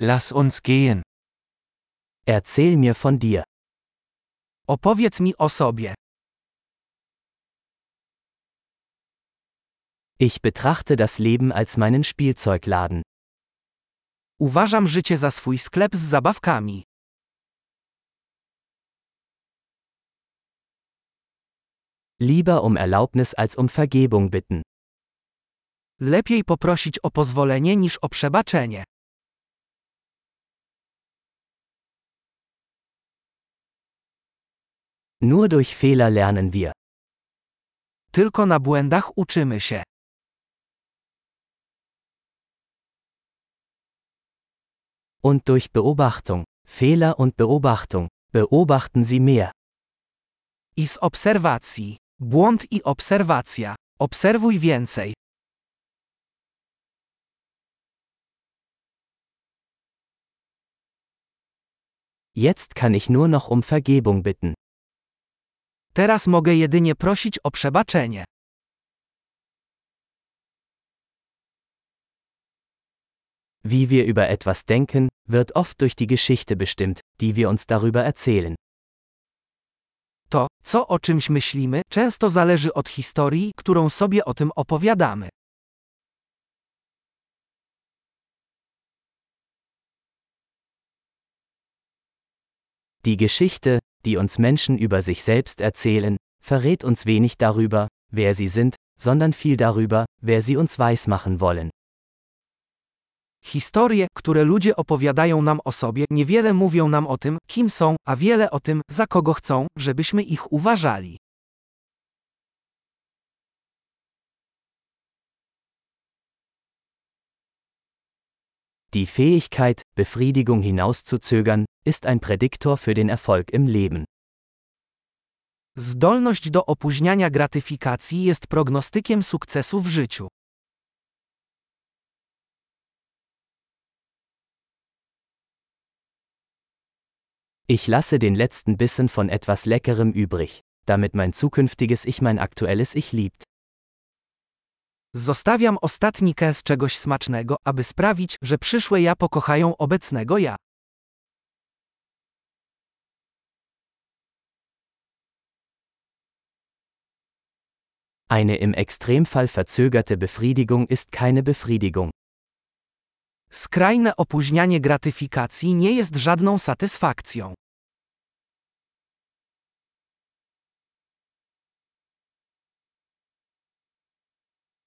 Lass uns gehen. Erzähl mir von dir. Opowiedz mi o sobie. Ich betrachte das Leben als meinen Spielzeugladen. Uważam życie za swój sklep z zabawkami. Lieber um Erlaubnis als um Vergebung bitten. Lepiej poprosić o pozwolenie niż o przebaczenie. Nur durch Fehler lernen wir. Tylko na błędach uczymy się. Und durch Beobachtung, Fehler und Beobachtung, beobachten Sie mehr. I z obserwacji. Błąd i obserwacja. Obserwuj więcej. Jetzt kann ich nur noch um Vergebung bitten. Teraz mogę jedynie prosić o przebaczenie. Wie wir über etwas denken, wird oft durch die Geschichte bestimmt, die wir uns darüber erzählen. To, co o czymś myślimy, często zależy od historii, którą sobie o tym opowiadamy. Die Geschichte, die uns Menschen über sich selbst erzählen, verrät uns wenig darüber, wer sie sind, sondern viel darüber, wer sie uns weismachen wollen. Historie, które ludzie opowiadają nam o sobie, niewiele mówią nam o tym, kim są, a wiele o tym, za kogo chcą, żebyśmy ich uważali. Die Fähigkeit, Befriedigung hinauszuzögern, ist ein Prädiktor für den Erfolg im Leben. Zdolność do opóźniania gratyfikacji jest prognostykiem sukcesu w życiu. Ich lasse den letzten Bissen von etwas Leckerem übrig, damit mein zukünftiges Ich mein aktuelles Ich liebt. Zostawiam ostatni kęs czegoś smacznego, aby sprawić, że przyszłe ja pokochają obecnego ja. Eine im Extremfall verzögerte Befriedigung ist keine Befriedigung. Skrajne opóźnianie gratyfikacji nie jest żadną satysfakcją.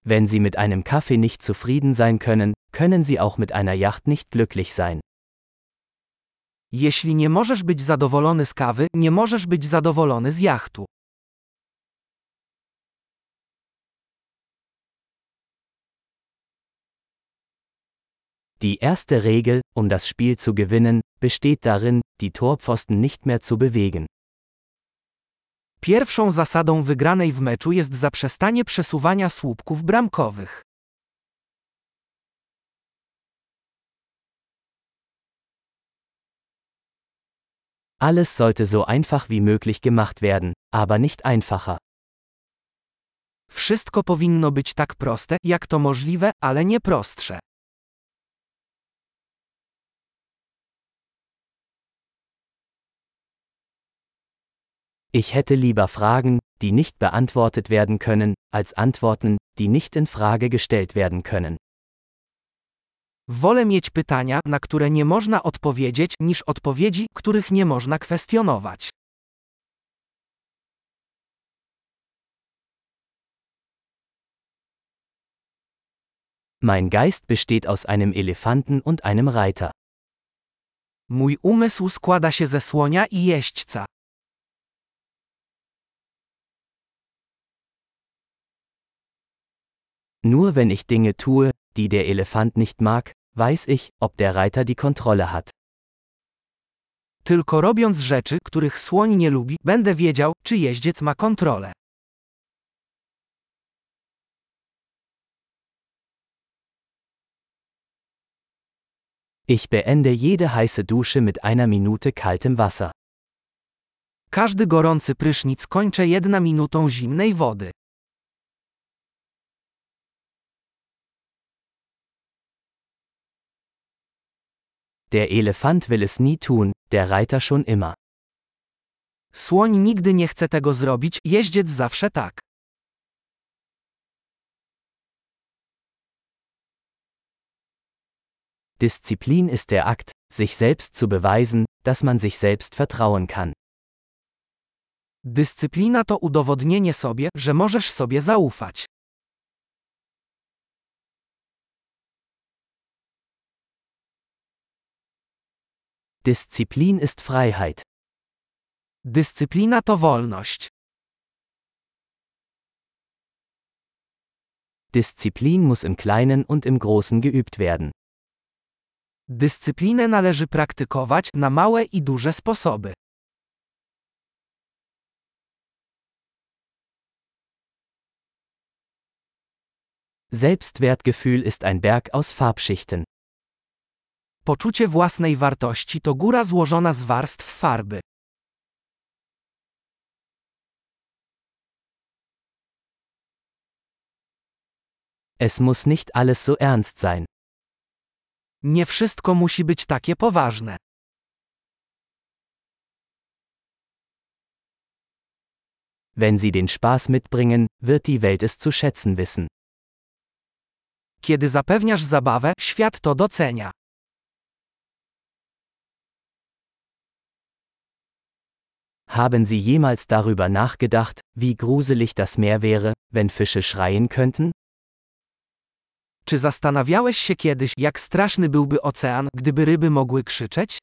Wenn Sie mit einem Kaffee nicht zufrieden sein können, können Sie auch mit einer Yacht nicht glücklich sein. Jeśli nie możesz być zadowolony z kawy, nie możesz być zadowolony z jachtu. Die erste Regel, um das Spiel zu gewinnen, besteht darin, die Torpfosten nicht mehr zu bewegen. Pierwszą zasadą wygranej w meczu jest zaprzestanie przesuwania słupków bramkowych. Alles sollte so einfach wie möglich gemacht werden, aber nicht einfacher. Wszystko powinno być tak proste, jak to możliwe, ale nie prostsze. Ich hätte lieber Fragen, die nicht beantwortet werden können, als Antworten, die nicht in Frage gestellt werden können. Wolę mieć pytania, na które nie można odpowiedzieć, niż odpowiedzi, których nie można kwestionować. Mein Geist besteht aus einem Elefanten und einem Reiter. Mój umysł składa się ze słonia i jeźdźca. Nur wenn ich Dinge tue, die der Elefant nicht mag, weiß ich, ob der Reiter die Kontrolle hat. Tylko robiąc rzeczy, których słoń nie lubi, będę wiedział, czy jeździec ma kontrolę. Ich beende jede heiße Dusche mit einer Minute kaltem Wasser. Każdy gorący prysznic kończę jedna minutą zimnej wody. Der Elefant will es nie tun, der Reiter schon immer. Słoń nigdy nie chce tego zrobić, jeździec zawsze tak. Disziplin ist der Akt, sich selbst zu beweisen, dass man sich selbst vertrauen kann. Dyscyplina to udowodnienie sobie, że możesz sobie zaufać. Disziplin ist Freiheit. Dyscyplina to wolność. Disziplin muss im Kleinen und im Großen geübt werden. Dyscyplinę należy praktykować na małe i duże sposoby. Selbstwertgefühl ist ein Berg aus Farbschichten. Poczucie własnej wartości to góra złożona z warstw farby. Es muss nicht alles so ernst sein. Nie wszystko musi być takie poważne. Wenn Sie den Spaß mitbringen, wird die Welt es zu schätzen wissen. Kiedy zapewniasz zabawę, świat to docenia. Haben Sie jemals darüber nachgedacht, wie gruselig das Meer wäre, wenn Fische schreien könnten? Czy zastanawiałeś się kiedyś, jak straszny byłby ocean, gdyby ryby mogły krzyczeć?